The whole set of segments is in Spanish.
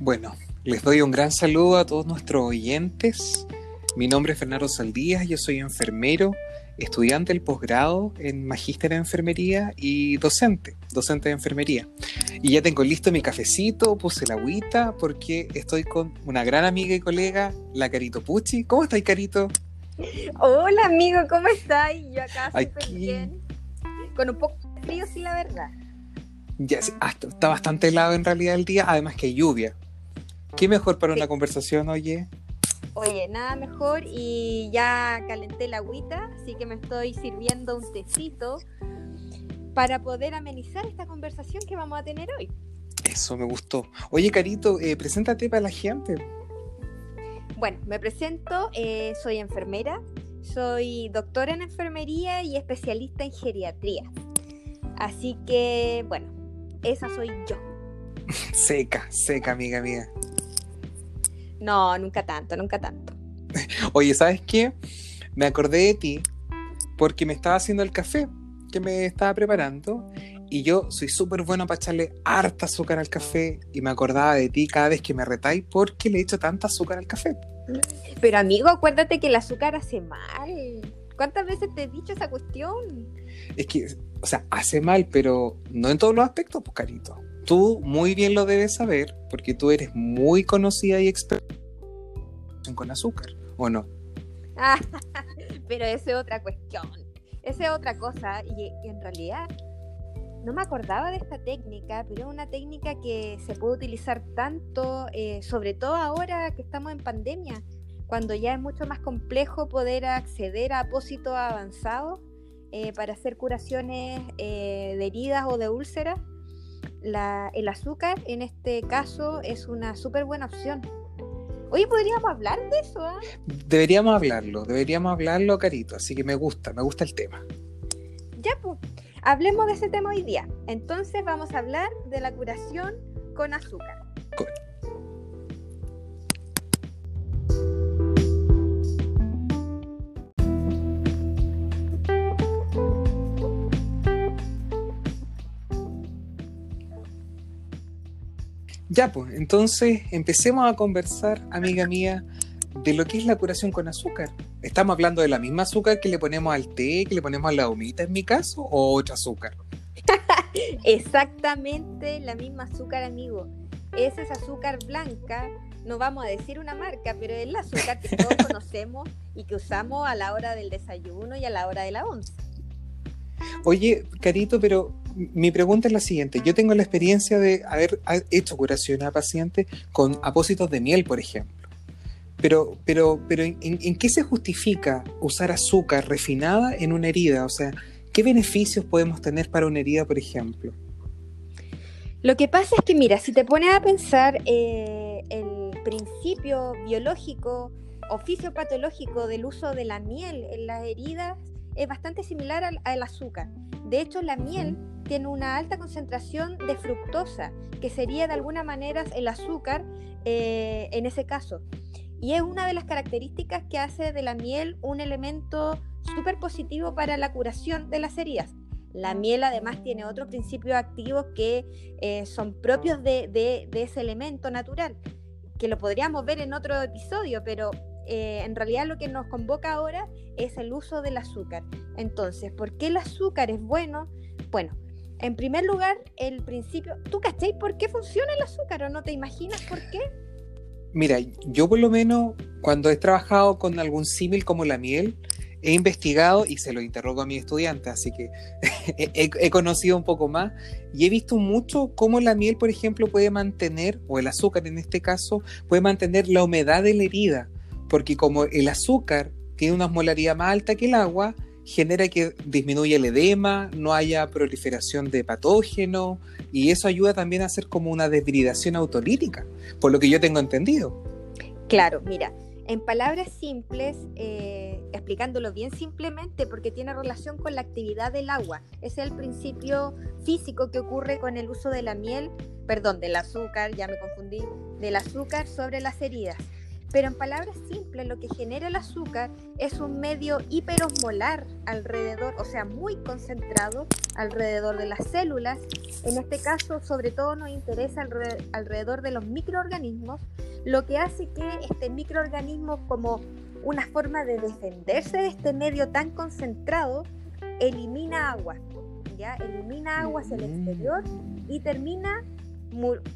Bueno, les doy un gran saludo a todos nuestros oyentes. Mi nombre es Fernando Saldías, yo soy enfermero, estudiante del posgrado en Magíster en Enfermería y docente, docente de enfermería. Y ya tengo listo mi cafecito, puse la agüita porque estoy con una gran amiga y colega, la Carito Pucci. ¿Cómo estáis, Carito? Hola, amigo, ¿cómo estás? Yo acá súper bien. Con un poco de frío, sí, la verdad. Ya, está bastante helado en realidad el día, además que hay lluvia. ¿Qué mejor para una conversación, oye? Oye, nada mejor y ya calenté la agüita, así que me estoy sirviendo un tecito para poder amenizar esta conversación que vamos a tener hoy. Eso me gustó. Oye, Carito, eh, preséntate para la gente. Bueno, me presento, eh, soy enfermera, soy doctora en enfermería y especialista en geriatría. Así que, bueno, esa soy yo. seca, seca, amiga mía. No, nunca tanto, nunca tanto. Oye, ¿sabes qué? Me acordé de ti porque me estaba haciendo el café que me estaba preparando y yo soy súper bueno para echarle harta azúcar al café y me acordaba de ti cada vez que me retáis porque le echo tanta azúcar al café. Pero amigo, acuérdate que el azúcar hace mal. ¿Cuántas veces te he dicho esa cuestión? Es que, o sea, hace mal, pero no en todos los aspectos, pues carito tú muy bien lo debes saber porque tú eres muy conocida y experta con azúcar, ¿o no? pero esa es otra cuestión. Esa es otra cosa y, en realidad no me acordaba de esta técnica, pero es una técnica que se puede utilizar tanto, eh, sobre todo ahora que estamos en pandemia, cuando ya es mucho más complejo poder acceder a apósitos avanzados eh, para hacer curaciones eh, de heridas o de úlceras el azúcar en este caso es una súper buena opción. Oye, ¿podríamos hablar de eso? Ah? Deberíamos hablarlo, deberíamos hablarlo, Carito, así que me gusta, me gusta el tema. Ya, pues, hablemos de ese tema hoy día. Entonces vamos a hablar de la curación con azúcar. Ya, pues, entonces empecemos a conversar, amiga mía, de lo que es la curación con azúcar. ¿Estamos hablando de la misma azúcar que le ponemos al té, que le ponemos a la humita en mi caso, o otra azúcar? Exactamente la misma azúcar, amigo. Esa es azúcar blanca, no vamos a decir una marca, pero es la azúcar que todos conocemos y que usamos a la hora del desayuno y a la hora de la once. Oye, Carito, pero mi pregunta es la siguiente. Yo tengo la experiencia de haber hecho curación a pacientes con apósitos de miel, por ejemplo. Pero, pero, pero ¿en, qué se justifica usar azúcar refinada en una herida? O sea, ¿qué beneficios podemos tener para una herida, por ejemplo? Lo que pasa es que, mira, si te pones a pensar eh, el principio biológico o fisiopatológico del uso de la miel en las heridas, es bastante similar al, azúcar. De hecho, la miel tiene una alta concentración de fructosa, que sería de alguna manera el azúcar eh, en ese caso. Y es una de las características que hace de la miel un elemento súper positivo para la curación de las heridas. La miel además tiene otros principios activos que eh, son propios de, de, ese elemento natural, que lo podríamos ver en otro episodio, pero eh, en realidad lo que nos convoca ahora es el uso del azúcar. Entonces, ¿por qué el azúcar es bueno? Bueno, en primer lugar, el principio, ¿tú cacháis por qué funciona el azúcar o no te imaginas por qué? Mira, yo por lo menos cuando he trabajado con algún símil como la miel, he investigado y se lo interrogo a mis estudiantes, así que he, he, conocido un poco más y he visto mucho cómo la miel, por ejemplo, puede mantener, o el azúcar en este caso, puede mantener la humedad de la herida porque como el azúcar tiene una molaridad más alta que el agua, genera que disminuya el edema, no haya proliferación de patógenos y eso ayuda también a hacer como una desbridación autolítica, por lo que yo tengo entendido. Claro, mira, en palabras simples, eh, explicándolo bien simplemente, porque tiene relación con la actividad del agua. Es el principio físico que ocurre con el uso de la miel, perdón, del azúcar, ya me confundí, del azúcar sobre las heridas. Pero en palabras simples, lo que genera el azúcar es un medio hiperosmolar alrededor, o sea, muy concentrado alrededor de las células. En este caso, sobre todo nos interesa alrededor de los microorganismos, lo que hace que este microorganismo como una forma de defenderse de este medio tan concentrado, elimina agua, ¿ya? Elimina agua hacia el mm. exterior y termina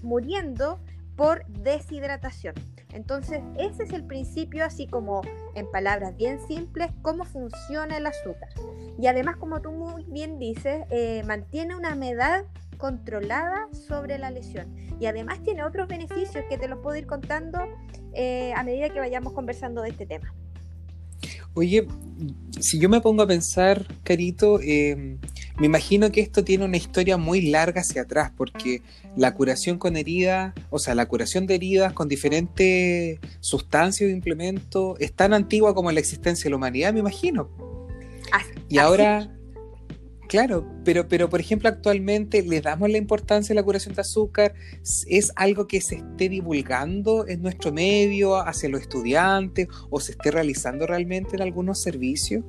muriendo por deshidratación. Entonces, ese es el principio, así como en palabras bien simples, cómo funciona el azúcar. Y además, como tú muy bien dices, eh, mantiene una humedad controlada sobre la lesión. Y además tiene otros beneficios que te los puedo ir contando eh, a medida que vayamos conversando de este tema. Oye, si yo me pongo a pensar, Carito, eh, me imagino que esto tiene una historia muy larga hacia atrás, porque la curación con heridas, o sea, la curación de heridas con diferentes sustancias o implementos, es tan antigua como la existencia de la humanidad, me imagino. y ahora, claro, pero, pero por ejemplo, actualmente le damos la importancia a la curación de azúcar, es algo que se esté divulgando en nuestro medio, hacia los estudiantes, o se esté realizando realmente en algunos servicios.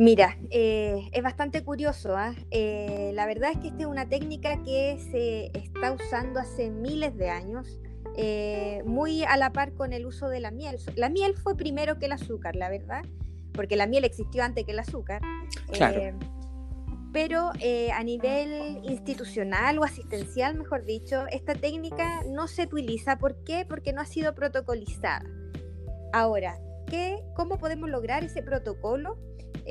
Mira, eh, es bastante curioso. ¿ah? Eh, la verdad es que esta es una técnica que se está usando hace miles de años, eh, muy a la par con el uso de la miel. La miel fue primero que el azúcar, la verdad, porque la miel existió antes que el azúcar. Claro. pero a nivel institucional o asistencial, mejor dicho, esta técnica no se utiliza. ¿Por qué? Porque no ha sido protocolizada. Ahora, ¿qué, ¿cómo podemos lograr ese protocolo?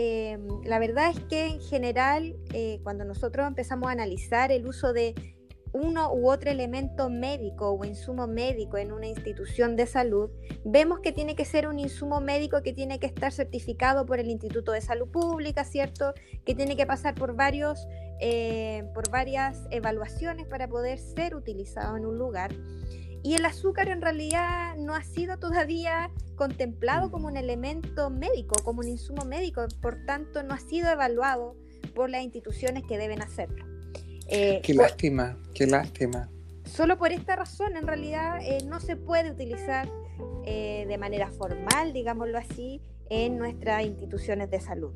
Em, la verdad es que en general, eh, cuando nosotros empezamos a analizar el uso de uno u otro elemento médico o insumo médico en una institución de salud, vemos que tiene que ser un insumo médico que tiene que estar certificado por el Instituto de Salud Pública, ¿cierto? Que tiene que pasar por, varios, eh, por varias evaluaciones para poder ser utilizado en un lugar. Y el azúcar en realidad no ha sido todavía contemplado como un elemento médico, como un insumo médico, por tanto no ha sido evaluado por las instituciones que deben hacerlo. Eh, qué lástima, qué lástima. Solo por esta razón en realidad eh, no se puede utilizar eh, de manera formal, digámoslo así, en nuestras instituciones de salud.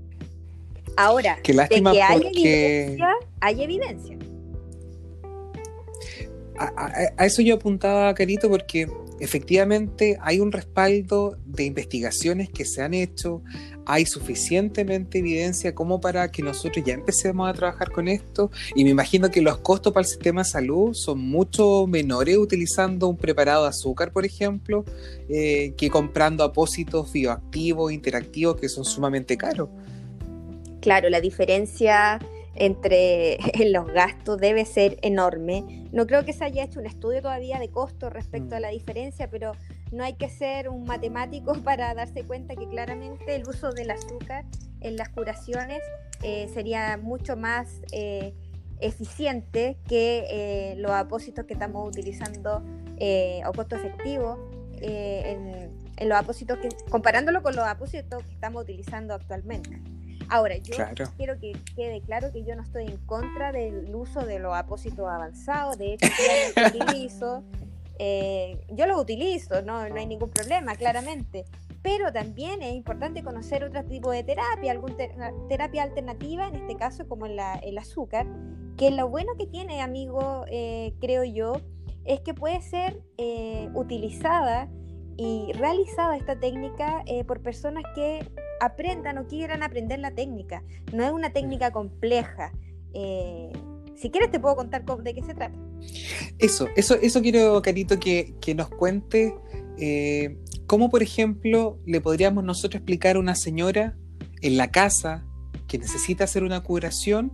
Ahora, qué lástima de que hay evidencia, hay evidencia a, eso yo apuntaba, Carito, porque efectivamente hay un respaldo de investigaciones que se han hecho, hay suficientemente evidencia como para que nosotros ya empecemos a trabajar con esto y me imagino que los costos para el sistema de salud son mucho menores utilizando un preparado de azúcar, por ejemplo, eh, que comprando apósitos bioactivos, interactivos, que son sumamente caros. Claro, la diferencia entre los gastos debe ser enorme. No creo que se haya hecho un estudio todavía de costo respecto a la mm. diferencia, pero no hay que ser un matemático para darse cuenta que claramente el uso del azúcar en las curaciones eh, sería mucho más eh, eficiente que eh, los apósitos que estamos utilizando o costo efectivo en, en, los apósitos que, comparándolo con los apósitos que estamos utilizando actualmente. Ahora, yo quiero que quede claro que yo no estoy en contra del uso de los apósitos avanzados, de hecho, yo los utilizo, eh, yo los utilizo, no, no hay ningún problema, claramente. Pero también es importante conocer otro tipo de terapia, alguna terapia alternativa, en este caso como el azúcar, que lo bueno que tiene, amigo, eh, creo yo, es que puede ser eh, utilizada y realizada esta técnica por personas que aprendan o quieran aprender la técnica. No es una técnica compleja. Eh, si quieres te puedo contar de qué se trata. Eso, eso, eso quiero, Carito, que, nos cuente eh, cómo, por ejemplo, le podríamos nosotros explicar a una señora en la casa que necesita hacer una curación,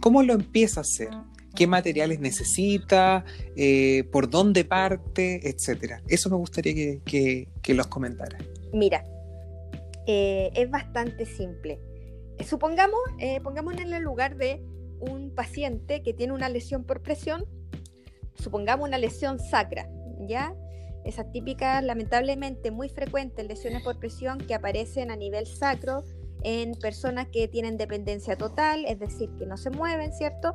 cómo lo empieza a hacer, qué materiales necesita, eh, por dónde parte, etcétera. Eso me gustaría que, que, que los comentara. Mira, eh, es bastante simple. Eh, supongamos, eh, pongamos en el lugar de un paciente que tiene una lesión por presión, supongamos una lesión sacra, ¿ya? Esas típicas, lamentablemente muy frecuentes lesiones por presión que aparecen a nivel sacro en personas que tienen dependencia total, es decir, que no se mueven, ¿cierto?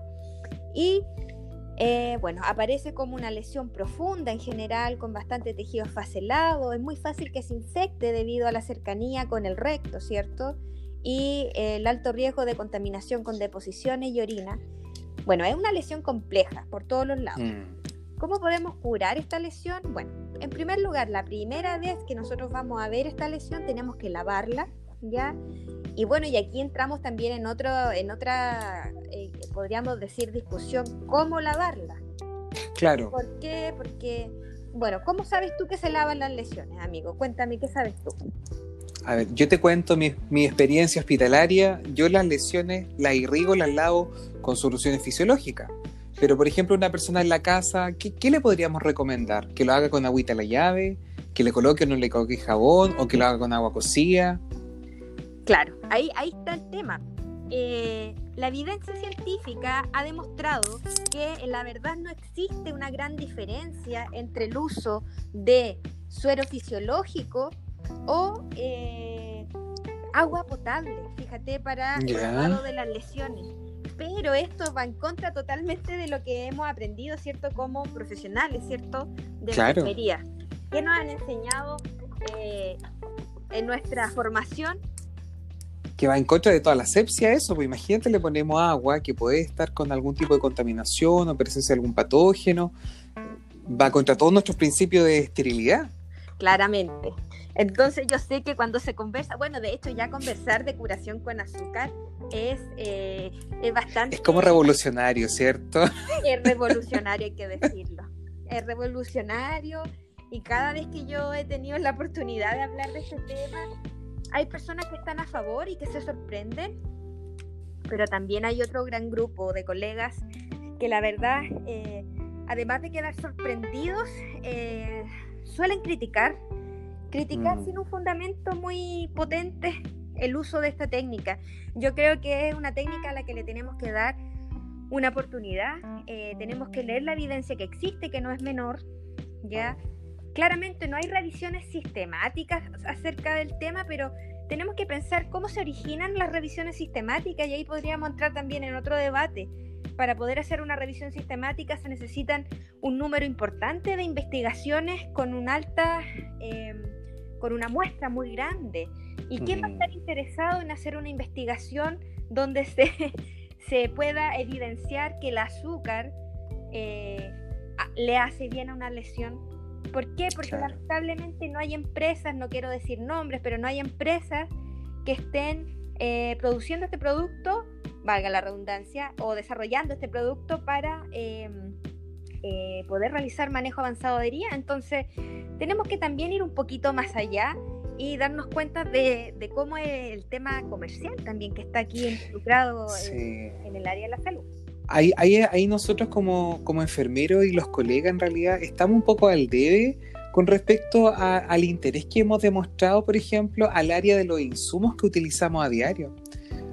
Y Eh, bueno, aparece como una lesión profunda en general, con bastante tejido esfacelado. Es muy fácil que se infecte debido a la cercanía con el recto, ¿cierto? Y eh, el alto riesgo de contaminación con deposiciones y orina. Bueno, es una lesión compleja por todos los lados. Mm. ¿Cómo podemos curar esta lesión? Bueno, en primer lugar, la primera vez que nosotros vamos a ver esta lesión tenemos que lavarla, ¿ya? Y bueno, y aquí entramos también en, otro, en otra, eh, podríamos decir, discusión, ¿cómo lavarla? Claro. ¿Por qué? Porque, bueno, ¿cómo sabes tú que se lavan las lesiones, amigo? Cuéntame, ¿qué sabes tú? A ver, yo te cuento mi, mi experiencia hospitalaria. Yo las lesiones las irrigo, las lavo con soluciones fisiológicas. Pero, por ejemplo, una persona en la casa, ¿qué, ¿qué, le podríamos recomendar? ¿Que lo haga con agüita a la llave? ¿Que le coloque o no le coloque jabón? ¿O que lo haga con agua cocida? Claro, ahí, ahí está el tema. Eh, la evidencia científica ha demostrado que la verdad no existe una gran diferencia entre el uso de suero fisiológico o eh, agua potable, fíjate, para el lavado de las lesiones. Pero esto va en contra totalmente de lo que hemos aprendido, ¿cierto? Como profesionales, ¿cierto? De claro. enfermería. Que nos han enseñado eh, en nuestra formación que va en contra de toda la asepsia eso, pues imagínate le ponemos agua que puede estar con algún tipo de contaminación o presencia de algún patógeno, va contra todos nuestros principios de esterilidad. Claramente. Entonces yo sé que cuando se conversa, bueno, de hecho ya conversar de curación con azúcar es, eh, es bastante... Es como revolucionario, ¿cierto? Es revolucionario, hay que decirlo. Es revolucionario y cada vez que yo he tenido la oportunidad de hablar de este tema, hay personas que están a favor y que se sorprenden, pero también hay otro gran grupo de colegas que la verdad, eh, además de quedar sorprendidos, eh, suelen criticar, criticar mm. sin un fundamento muy potente el uso de esta técnica. Yo creo que es una técnica a la que le tenemos que dar una oportunidad, eh, tenemos que leer la evidencia que existe, que no es menor, ya Claramente no hay revisiones sistemáticas acerca del tema, pero tenemos que pensar cómo se originan las revisiones sistemáticas y ahí podríamos entrar también en otro debate. Para poder hacer una revisión sistemática se necesitan un número importante de investigaciones con una alta, em, con una muestra muy grande. ¿Y quién va a estar interesado en hacer una investigación donde se, se pueda evidenciar que el azúcar eh, le hace bien a una lesión ¿Por qué? Porque lamentablemente no hay empresas, no quiero decir nombres, pero no hay empresas que estén eh, produciendo este producto, valga la redundancia, o desarrollando este producto para em, eh, poder realizar manejo avanzado de herida. Entonces, tenemos que también ir un poquito más allá y darnos cuenta de, cómo es el tema comercial también que está aquí involucrado en el área de la salud ahí, ahí, nosotros como, como enfermeros y los colegas en realidad estamos un poco al debe con respecto al interés que hemos demostrado, por ejemplo, al área de los insumos que utilizamos a diario.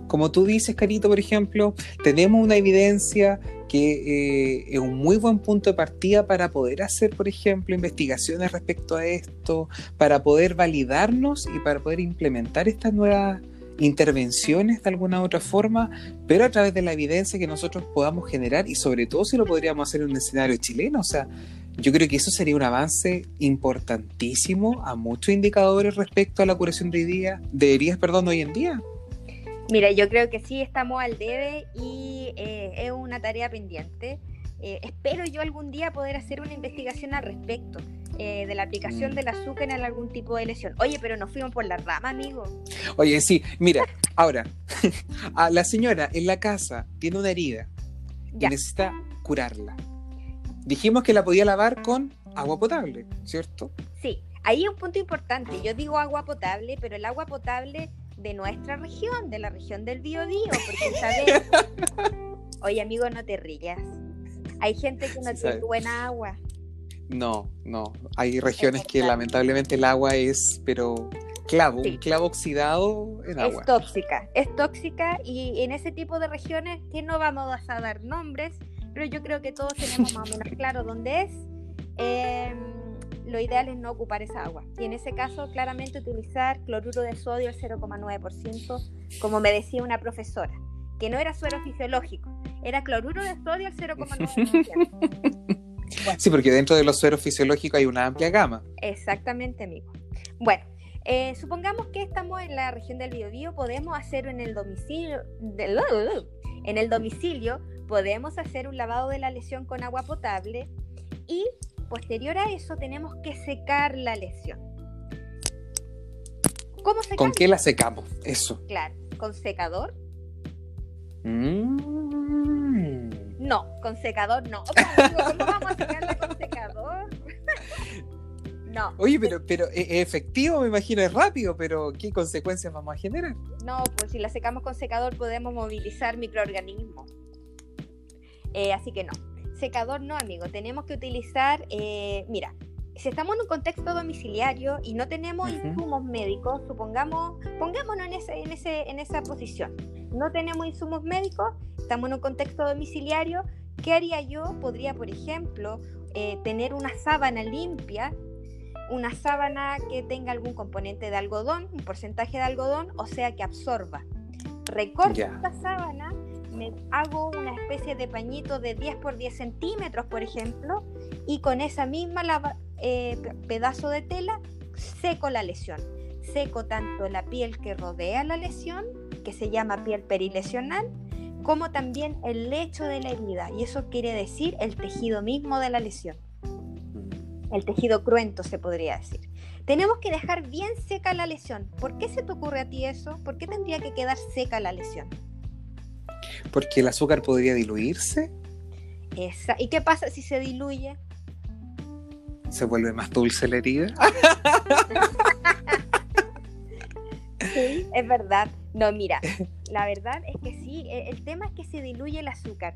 Como tú dices, Carito, por ejemplo, tenemos una evidencia que eh, es un muy buen punto de partida para poder hacer, por ejemplo, investigaciones respecto a esto, para poder validarnos y para poder implementar estas nuevas intervenciones de alguna otra forma, pero a través de la evidencia que nosotros podamos generar y sobre todo si lo podríamos hacer en un escenario chileno. O sea, yo creo que eso sería un avance importantísimo a muchos indicadores respecto a la curación de, día, de heridas perdón, hoy en día. Mira, yo creo que sí estamos al debe y eh, es una tarea pendiente. Eh, espero yo algún día poder hacer una investigación al respecto. Eh, de la aplicación mm. del azúcar en algún tipo de lesión. Oye, pero nos fuimos por la rama, amigo. Oye, sí, mira, ahora, a la señora en la casa tiene una herida y necesita curarla. Dijimos que la podía lavar con agua potable, ¿cierto? Sí, ahí hay un punto importante. Yo digo agua potable, pero el agua potable de nuestra región, de la región del Biobío, porque sabes. Oye, amigo, no te rías. Hay gente que no tiene buena agua. No, no. Hay regiones que lamentablemente el agua es, pero clavo, un clavo oxidado en agua. Es tóxica, es tóxica y en ese tipo de regiones que no vamos a dar nombres, pero yo creo que todos tenemos más o menos claro dónde es. Em, lo ideal es no ocupar esa agua. Y en ese caso, claramente utilizar cloruro de sodio al 0,9%, como me decía una profesora. que no era suero fisiológico, era cloruro de sodio al 0,9%. Sí, porque dentro de los sueros fisiológicos hay una amplia gama. Exactamente, amigo. Bueno, eh, supongamos que estamos en la región del Biobío, podemos hacer en el domicilio, en el domicilio podemos hacer un lavado de la lesión con agua potable y posterior a eso tenemos que secar la lesión. ¿Cómo secamos? ¿Con qué la secamos? Eso. Claro, con secador. Mm. No, con secador no. ¿Cómo vamos a secarla con secador? No. Oye, pero, pero es efectivo, me imagino, es rápido, pero ¿qué consecuencias vamos a generar? No, pues si la secamos con secador podemos movilizar microorganismos. Eh, así que no. Secador no, amigo. Tenemos que utilizar, eh, mira, si estamos en un contexto domiciliario y no tenemos insumos médicos, supongamos, pongámonos en, ese, en, ese, en esa posición. No tenemos insumos médicos, estamos en un contexto domiciliario. ¿Qué haría yo? Podría, por ejemplo, eh, tener una sábana limpia una sábana que tenga algún componente de algodón, un porcentaje de algodón, o sea que absorba. Recorto esta sábana, me hago una especie de pañito de 10 por 10 centímetros, por ejemplo, y con esa misma eh, pedazo de tela seco la lesión. Seco tanto la piel que rodea la lesión, que se llama piel perilesional, como también el lecho de la herida, y eso quiere decir el tejido mismo de la lesión el tejido cruento se podría decir. Tenemos que dejar bien seca la lesión. ¿Por qué se te ocurre a ti eso? ¿Por qué tendría que quedar seca la lesión? Porque el azúcar podría diluirse. Esa. ¿Y qué pasa si se diluye? ¿Se vuelve más dulce la herida? sí, es verdad. No, mira, la verdad es que sí, e, el tema es que se diluye el azúcar.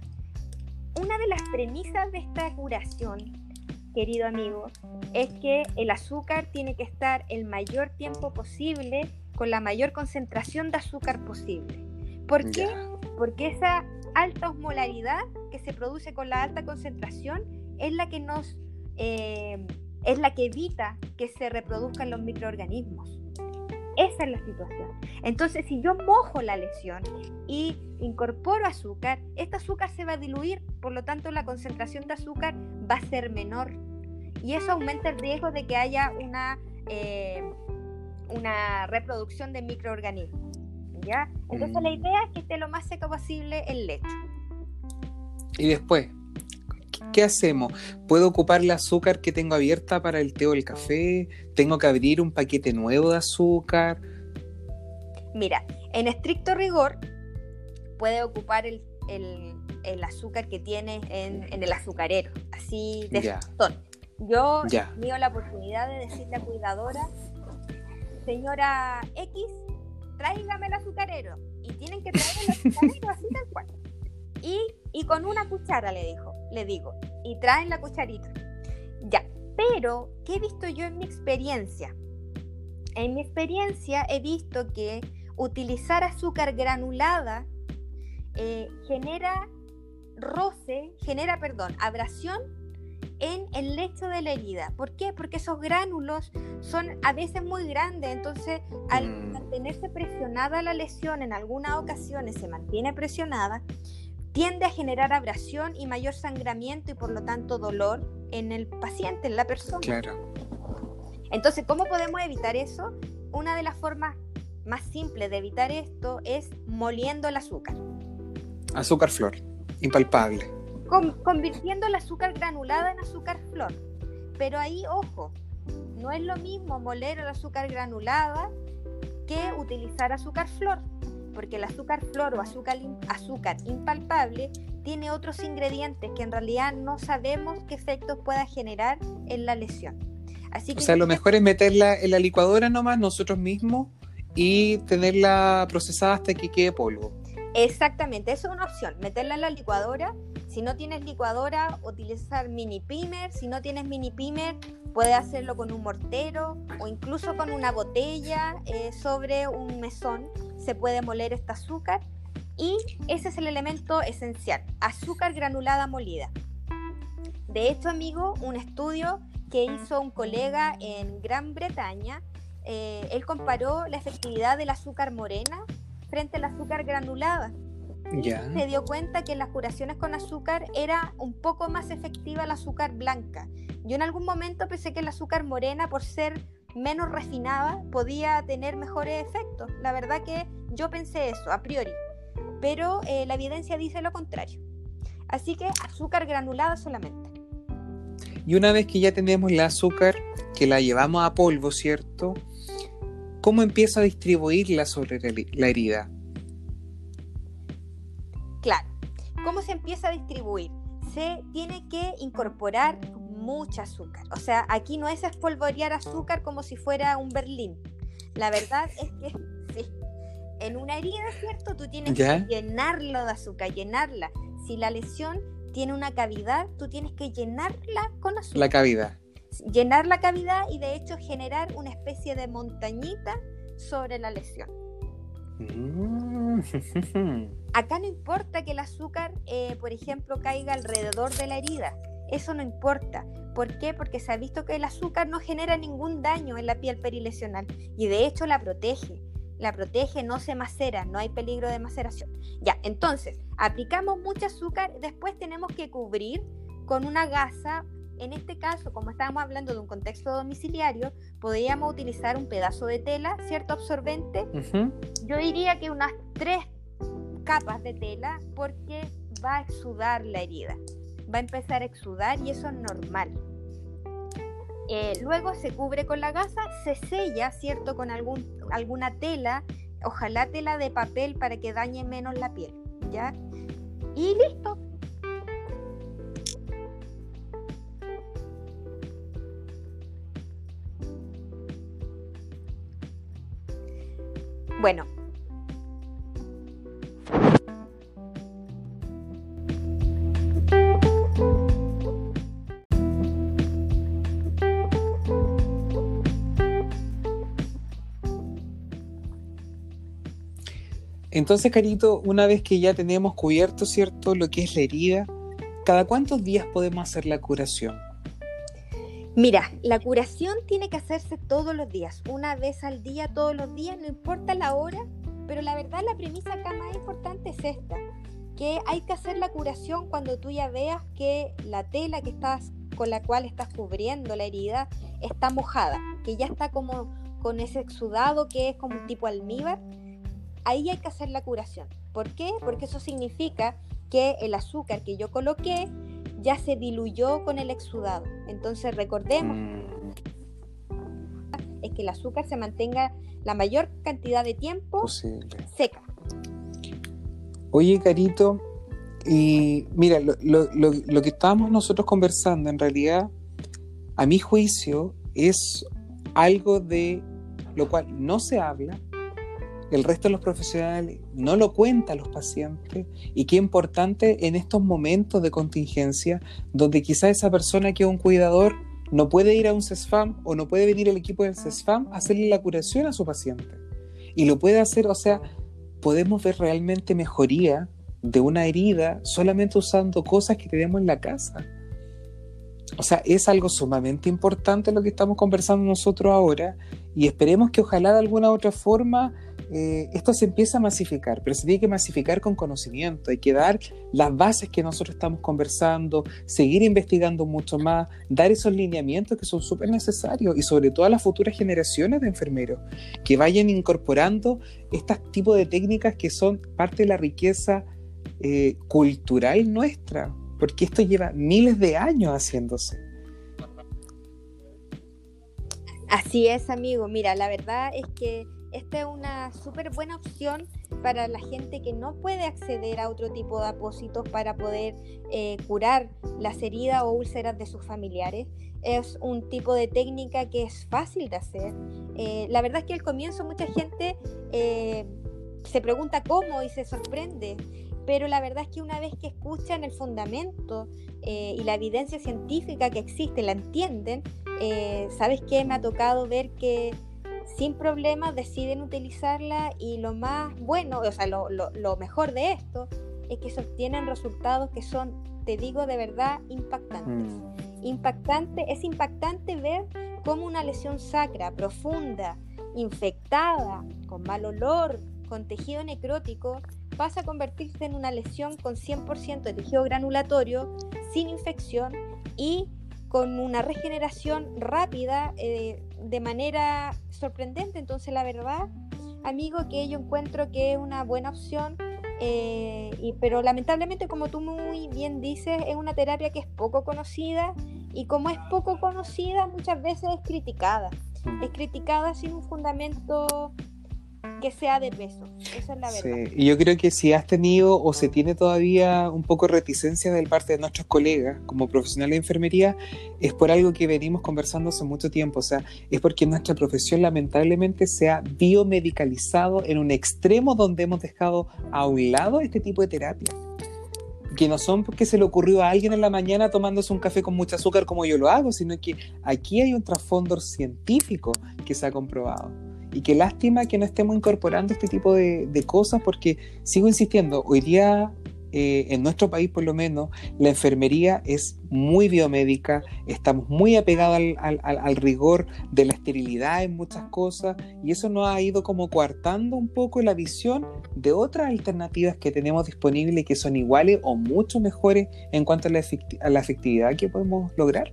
Una de las premisas de esta curación querido amigo, es que el azúcar tiene que estar el mayor tiempo posible con la mayor concentración de azúcar posible. ¿Por qué? Porque esa alta osmolaridad que se produce con la alta concentración es la que nos eh, es la que evita que se reproduzcan los microorganismos. Esa es la situación. Entonces, si yo mojo la lesión y incorporo azúcar, este azúcar se va a diluir, por lo tanto la concentración de azúcar va a ser menor y eso aumenta el riesgo de que haya una, eh, una reproducción de microorganismos. ¿ya? Entonces la idea es que esté lo más seco posible el lecho. Y después, ¿qué hacemos? ¿Puedo ocupar el azúcar que tengo abierta para el té o el café? ¿Tengo que abrir un paquete nuevo de azúcar? Mira, en estricto rigor, puede ocupar el, azúcar que tiene en, el azucarero, así de. Yo he tenido la oportunidad de decirle a cuidadora, señora X, tráigame el azucarero. Y tienen que traer el azucarero así tal cual. Y, con una cuchara le dijo, le digo, y traen la cucharita. Ya, pero, ¿qué he visto yo en mi experiencia? En mi experiencia he visto que utilizar azúcar granulada eh, genera roce, genera, perdón, abrasión en el lecho de la herida. ¿Por qué? Porque esos gránulos son a veces muy grandes, entonces al mm. mantenerse presionada la lesión, en algunas ocasiones se mantiene presionada, tiende a generar abrasión y mayor sangramiento y por lo tanto dolor en el paciente, en la persona. Claro. Entonces, ¿cómo podemos evitar eso? Una de las formas más simples de evitar esto es moliendo el azúcar. Azúcar flor, impalpable convirtiendo el azúcar granulada en azúcar flor. Pero ahí, ojo, no es lo mismo moler el azúcar granulada que utilizar azúcar flor, porque el azúcar flor o azúcar, azúcar impalpable tiene otros ingredientes que en realidad no sabemos qué efectos pueda generar en la lesión. Así que o sea, lo mejor es meterla en la licuadora nomás nosotros mismos y tenerla procesada hasta que quede polvo. Exactamente, eso es una opción, meterla en la licuadora si no tienes licuadora, utilizar mini pimer. Si no tienes mini pimer, puedes hacerlo con un mortero o incluso con una botella eh, sobre un mesón. Se puede moler este azúcar. Y ese es el elemento esencial, azúcar granulada molida. De hecho, amigo, un estudio que hizo un colega en Gran Bretaña, eh, él comparó la efectividad del azúcar morena frente al azúcar granulada se dio cuenta que en las curaciones con azúcar era un poco más efectiva el azúcar blanca. Yo en algún momento pensé que el azúcar morena, por ser menos refinada, podía tener mejores efectos. La verdad que yo pensé eso a priori, pero eh, la evidencia dice lo contrario. Así que azúcar granulada solamente. Y una vez que ya tenemos el azúcar, que la llevamos a polvo, ¿cierto? ¿Cómo empieza a distribuirla sobre la herida? Claro, ¿cómo se empieza a distribuir? Se tiene que incorporar mucha azúcar. O sea, aquí no es espolvorear azúcar como si fuera un berlín. La verdad es que sí. En una herida, ¿cierto? Tú tienes que llenarlo de azúcar, llenarla. Si la lesión tiene una cavidad, tú tienes que llenarla con azúcar. La cavidad. Llenar la cavidad y de hecho generar una especie de montañita sobre la lesión. Mm. Acá no importa que el azúcar, eh, por ejemplo, caiga alrededor de la herida. Eso no importa. ¿Por qué? Porque se ha visto que el azúcar no genera ningún daño en la piel perilesional y de hecho la protege la protege, no se macera, no hay peligro de maceración. Ya, entonces, aplicamos mucho azúcar, después tenemos que cubrir con una gasa. En este caso, como estábamos hablando de un contexto domiciliario, podríamos utilizar un pedazo de tela, ¿cierto? Absorbente. Yo diría que unas tres capas de tela porque va a exudar la herida. Va a empezar a exudar y eso es normal. Eh, luego se cubre con la gasa, se sella, ¿cierto? Con algún, alguna tela, ojalá tela de papel para que dañe menos la piel, ¿ya? Y listo. Bueno, Entonces, Carito, una vez que ya tenemos cubierto, ¿cierto?, lo que es la herida, ¿cada cuántos días podemos hacer la curación? Mira, la curación tiene que hacerse todos los días, una vez al día, todos los días, no importa la hora, pero la verdad la premisa acá más importante es esta, que hay que hacer la curación cuando tú ya veas que la tela que estás con la cual estás cubriendo la herida está mojada, que ya está como con ese exudado que es como un tipo almíbar ahí hay que hacer la curación. ¿Por qué? Porque eso significa que el azúcar que yo coloqué ya se diluyó con el exudado. Entonces recordemos mm. es que el azúcar se mantenga la mayor cantidad de tiempo seca. Oye, Carito, y mira, lo, lo que estábamos nosotros conversando en realidad, a mi juicio, es algo de lo cual no se habla, el resto de los profesionales no lo cuenta a los pacientes y qué importante en estos momentos de contingencia donde quizá esa persona que es un cuidador no puede ir a un CESFAM o no puede venir el equipo del CESFAM a hacerle la curación a su paciente. Y lo puede hacer, o sea, podemos ver realmente mejoría de una herida solamente usando cosas que tenemos en la casa. O sea, es algo sumamente importante lo que estamos conversando nosotros ahora y esperemos que ojalá de alguna otra forma eh, esto se empieza a masificar, pero se tiene que masificar con conocimiento, hay que dar las bases que nosotros estamos conversando, seguir investigando mucho más, dar esos lineamientos que son súper necesarios y sobre todo a las futuras generaciones de enfermeros, que vayan incorporando este tipo de técnicas que son parte de la riqueza eh, cultural nuestra, porque esto lleva miles de años haciéndose. Así es, amigo. Mira, la verdad es que esta es una súper buena opción para la gente que no puede acceder a otro tipo de apósitos para poder eh, curar las heridas o úlceras de sus familiares. Es un tipo de técnica que es fácil de hacer. Eh, la verdad es que al comienzo mucha gente eh, se pregunta cómo y se sorprende, pero la verdad es que una vez que escuchan el fundamento y la evidencia científica que existe, la entienden, ¿sabes qué? Me ha tocado ver que sin problemas deciden utilizarla y lo más bueno, o sea, lo, mejor de esto es que se obtienen resultados que son, te digo de verdad, impactantes. Mm. Impactante, es impactante ver cómo una lesión sacra, profunda, infectada, con mal olor, con tejido necrótico, pasa a convertirse en una lesión con 100% de tejido granulatorio, sin infección y con una regeneración rápida eh, de manera sorprendente. Entonces, la verdad, amigo, que yo encuentro que es una buena opción. Eh, y, pero lamentablemente, como tú muy bien dices, es una terapia que es poco conocida y como es poco conocida, muchas veces es criticada. Es criticada sin un fundamento que sea de peso. Esa es la verdad. Y yo creo que si has tenido o se tiene todavía un poco reticencia de parte de nuestros colegas como profesionales de enfermería, es por algo que venimos conversando hace mucho tiempo. O sea, es porque nuestra profesión lamentablemente se ha biomedicalizado en un extremo donde hemos dejado a un lado este tipo de terapia que no son porque se le ocurrió a alguien en la mañana tomándose un café con mucho azúcar como yo lo hago, sino que aquí hay un trasfondo científico que se ha comprobado. Y qué lástima que no estemos incorporando este tipo de, cosas porque sigo insistiendo, hoy día eh, en nuestro país por lo menos, la enfermería es muy biomédica, estamos muy apegados al, rigor de la esterilidad en muchas cosas y eso nos ha ido como coartando un poco la visión de otras alternativas que tenemos disponibles que son iguales o mucho mejores en cuanto a la efectividad que podemos lograr.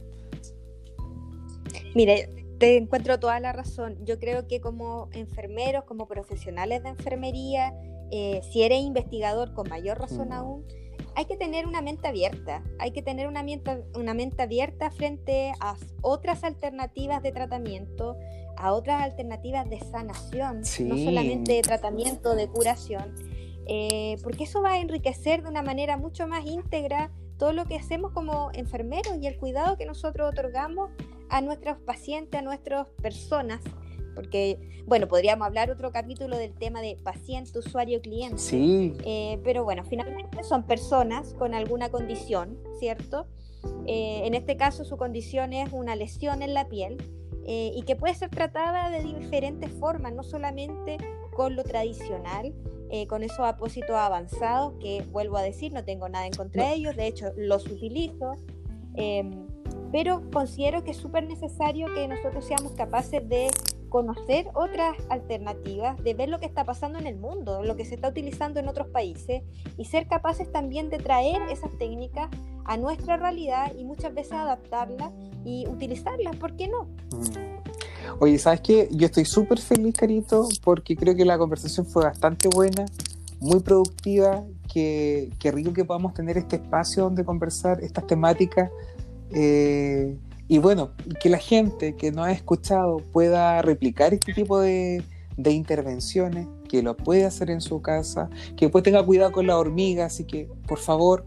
Mire, te encuentro toda la razón. Yo creo que como enfermeros, como profesionales de enfermería, eh, si eres investigador con mayor razón aún, hay que tener una mente abierta, hay que tener una mente, una mente abierta frente a otras alternativas de tratamiento, a otras alternativas de sanación, no solamente de tratamiento, de curación, eh, porque eso va a enriquecer de una manera mucho más íntegra todo lo que hacemos como enfermeros y el cuidado que nosotros otorgamos a nuestros pacientes, a nuestras personas, porque, bueno, podríamos hablar otro capítulo del tema de paciente, usuario, cliente. Sí. Eh, pero bueno, finalmente son personas con alguna condición, ¿cierto? Eh, en este caso su condición es una lesión en la piel eh, y que puede ser tratada de diferentes formas, no solamente con lo tradicional, con esos apósitos avanzados, que vuelvo a decir, no tengo nada en contra de ellos, de hecho los utilizo. Pero considero que es súper necesario que nosotros seamos capaces de conocer otras alternativas, de ver lo que está pasando en el mundo, lo que se está utilizando en otros países y ser capaces también de traer esas técnicas a nuestra realidad y muchas veces adaptarlas y utilizarlas, ¿por qué no? Mm. Oye, ¿sabes qué? Yo estoy súper feliz, Carito, porque creo que la conversación fue bastante buena, muy productiva, que, que rico que podamos tener este espacio donde conversar estas temáticas eh, y bueno, que la gente que no ha escuchado pueda replicar este tipo de, intervenciones, que lo puede hacer en su casa, que después tenga cuidado con la hormiga, así que por favor,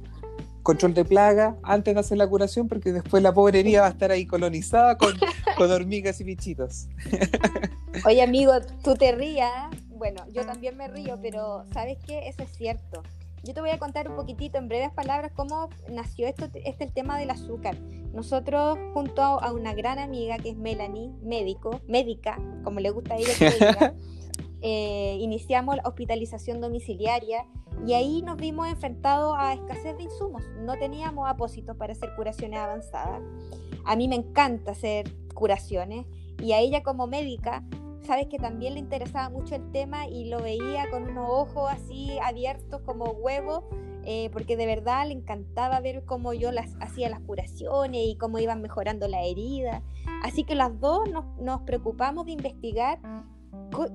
control de plaga antes de hacer la curación, porque después la pobrería va a estar ahí colonizada con, con hormigas y bichitos. Oye amigo, tú te rías, bueno, yo también me río, pero ¿sabes qué? Eso es cierto. Yo te voy a contar un poquitito en breves palabras cómo nació esto, este el tema del azúcar. Nosotros junto a una gran amiga que es Melanie, médico, médica, como le gusta a ella que eh, iniciamos la hospitalización domiciliaria y ahí nos vimos enfrentados a escasez de insumos. No teníamos apósitos para hacer curaciones avanzadas. A mí me encanta hacer curaciones y a ella como médica sabes que también le interesaba mucho el tema y lo veía con unos ojos así abiertos como huevos, eh, porque de verdad le encantaba ver cómo yo las hacía las curaciones y cómo iban mejorando la herida. Así que las dos nos, preocupamos de investigar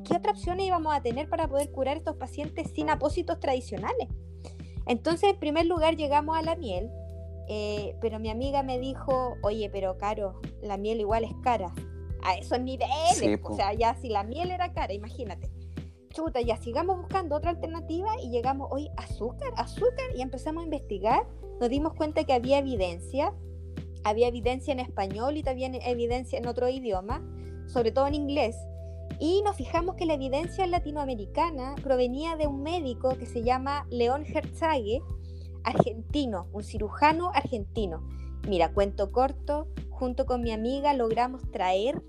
qué otras opciones íbamos a tener para poder curar estos pacientes sin apósitos tradicionales. Entonces, en primer lugar, llegamos a la miel, eh, pero mi amiga me dijo, oye, pero Caro, la miel igual es cara a esos niveles. o sea, ya si la miel era cara, imagínate. Chuta, ya sigamos buscando otra alternativa y llegamos hoy azúcar, azúcar y empezamos a investigar. Nos dimos cuenta que había evidencia, había evidencia en español y también evidencia en otro idioma, sobre todo en inglés. Y nos fijamos que la evidencia latinoamericana provenía de un médico que se llama León Herzage, argentino, un cirujano argentino. Mira, cuento corto, junto con mi amiga logramos traer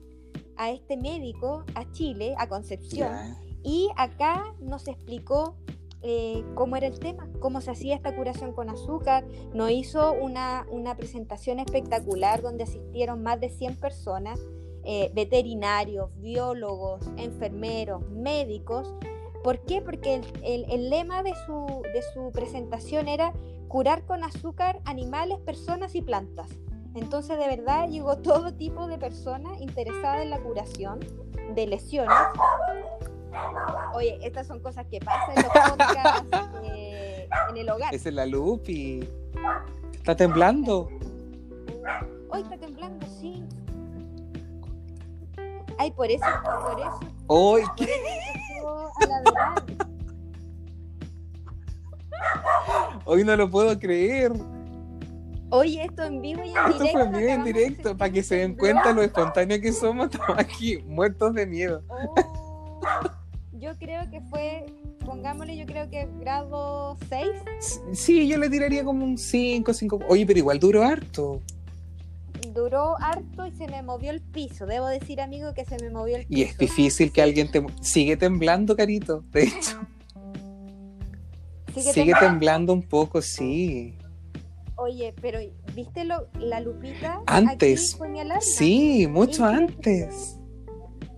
a este médico a Chile, a Concepción, y acá nos explicó eh, cómo era el tema, cómo se hacía esta curación con azúcar. Nos hizo una, una presentación espectacular donde asistieron más de 100 personas, eh, veterinarios, biólogos, enfermeros, médicos, ¿Por qué? Porque el, lema de su, de su presentación era curar con azúcar animales, personas y plantas. Entonces, de verdad, llegó todo tipo de personas interesadas en la curación de lesiones. Oye, estas son cosas que pasan en los podcasts, eh, en el hogar. Esa es la Lupi. Está temblando. Hoy está temblando, sí. Ay, por eso, por eso. Hoy. Hoy no lo puedo creer. Oye, esto en vivo y en directo. Esto fue en vivo y en directo, para que se den cuenta lo espontáneo que somos, estamos aquí muertos de miedo. Oh, yo creo que fue, pongámosle, yo creo que grado 6. Sí, yo le tiraría como un 5, 5. Oye, pero igual duró harto duró harto y se me movió el piso. Debo decir, amigo, que se me movió el piso. Y es difícil que alguien te... Sigue temblando, Carito, de hecho. Sigue, temblando? un poco, sí. Oye, pero ¿viste lo, la lupita? Antes. Sí, mucho antes.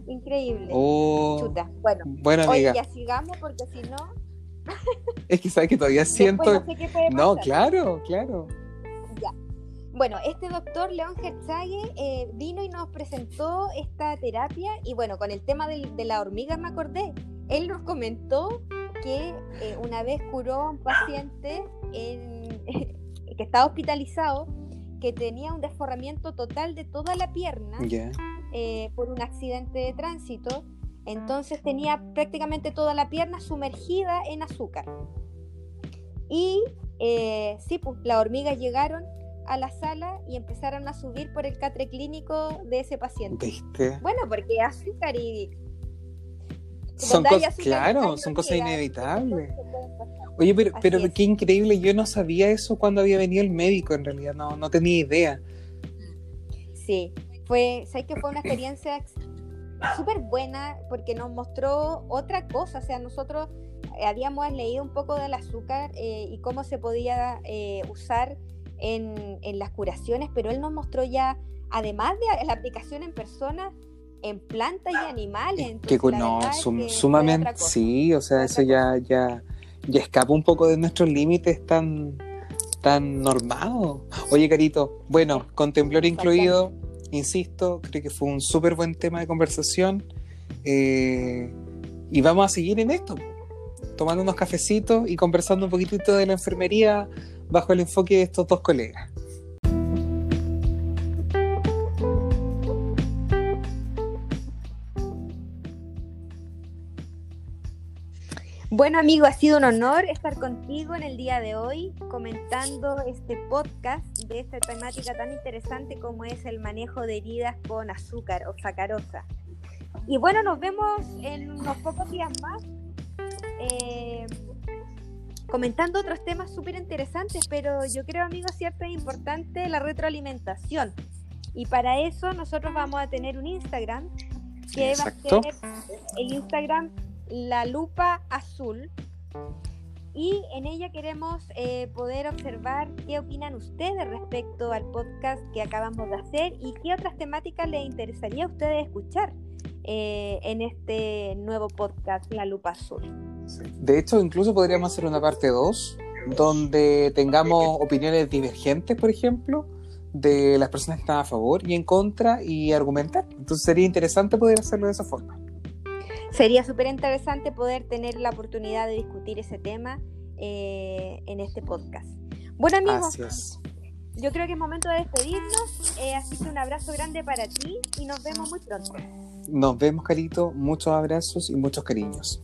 Increíble. Oh. Chuta. Bueno, bueno amiga. Oye, ya sigamos porque si no... es que sabes que todavía siento... no claro, claro. Bueno, este doctor León Herzague eh, vino y nos presentó esta terapia y bueno, con el tema de, la hormiga me acordé. Él nos comentó que eh, una vez curó a un paciente que estaba hospitalizado, que tenía un desforramiento total de toda la pierna eh, por un accidente de tránsito. Entonces tenía prácticamente toda la pierna sumergida en azúcar. Y sí, pues las hormigas llegaron a la sala y empezaron a subir por el catre clínico de ese paciente. ¿Viste? Bueno, porque azúcar y... Son cosas, claro, son cosas inevitables. Oye, pero, pero qué increíble, yo no sabía eso cuando había venido el médico, en realidad, no, no tenía idea. Sí, fue, sé que fue una experiencia súper buena porque nos mostró otra cosa, o sea, nosotros habíamos leído un poco del azúcar eh, y cómo se podía eh, usar en, las curaciones, pero él nos mostró ya, además de la aplicación en personas, en plantas y animales. que no, sumamente, sí, o sea, eso ya, ya, ya escapa un poco de nuestros límites tan, tan normados. Oye, Carito, bueno, con temblor incluido, insisto, creo que fue un súper buen tema de conversación. Eh, y vamos a seguir en esto, tomando unos cafecitos y conversando un poquitito de la enfermería bajo el enfoque de estos dos colegas. Bueno, amigo, ha sido un honor estar contigo en el día de hoy comentando este podcast de esta temática tan interesante como es el manejo de heridas con azúcar o sacarosa. Y bueno, nos vemos en unos pocos días más. Eh, comentando otros temas súper interesantes, pero yo creo, amigos, cierto es importante la retroalimentación. Y para eso nosotros vamos a tener un Instagram que va a ser el Instagram La Lupa Azul. Y en ella queremos eh, poder observar qué opinan ustedes respecto al podcast que acabamos de hacer y qué otras temáticas les interesaría a ustedes escuchar eh, en este nuevo podcast La Lupa Azul. De hecho, incluso podríamos hacer una parte 2, donde tengamos opiniones divergentes, por ejemplo, de las personas que están a favor y en contra y argumentar. Entonces sería interesante poder hacerlo de esa forma. Sería súper interesante poder tener la oportunidad de discutir ese tema eh, en este podcast. Bueno amigos, yo creo que es momento de despedirnos. Eh, así que un abrazo grande para ti y nos vemos muy pronto. Nos vemos, Carito. Muchos abrazos y muchos cariños.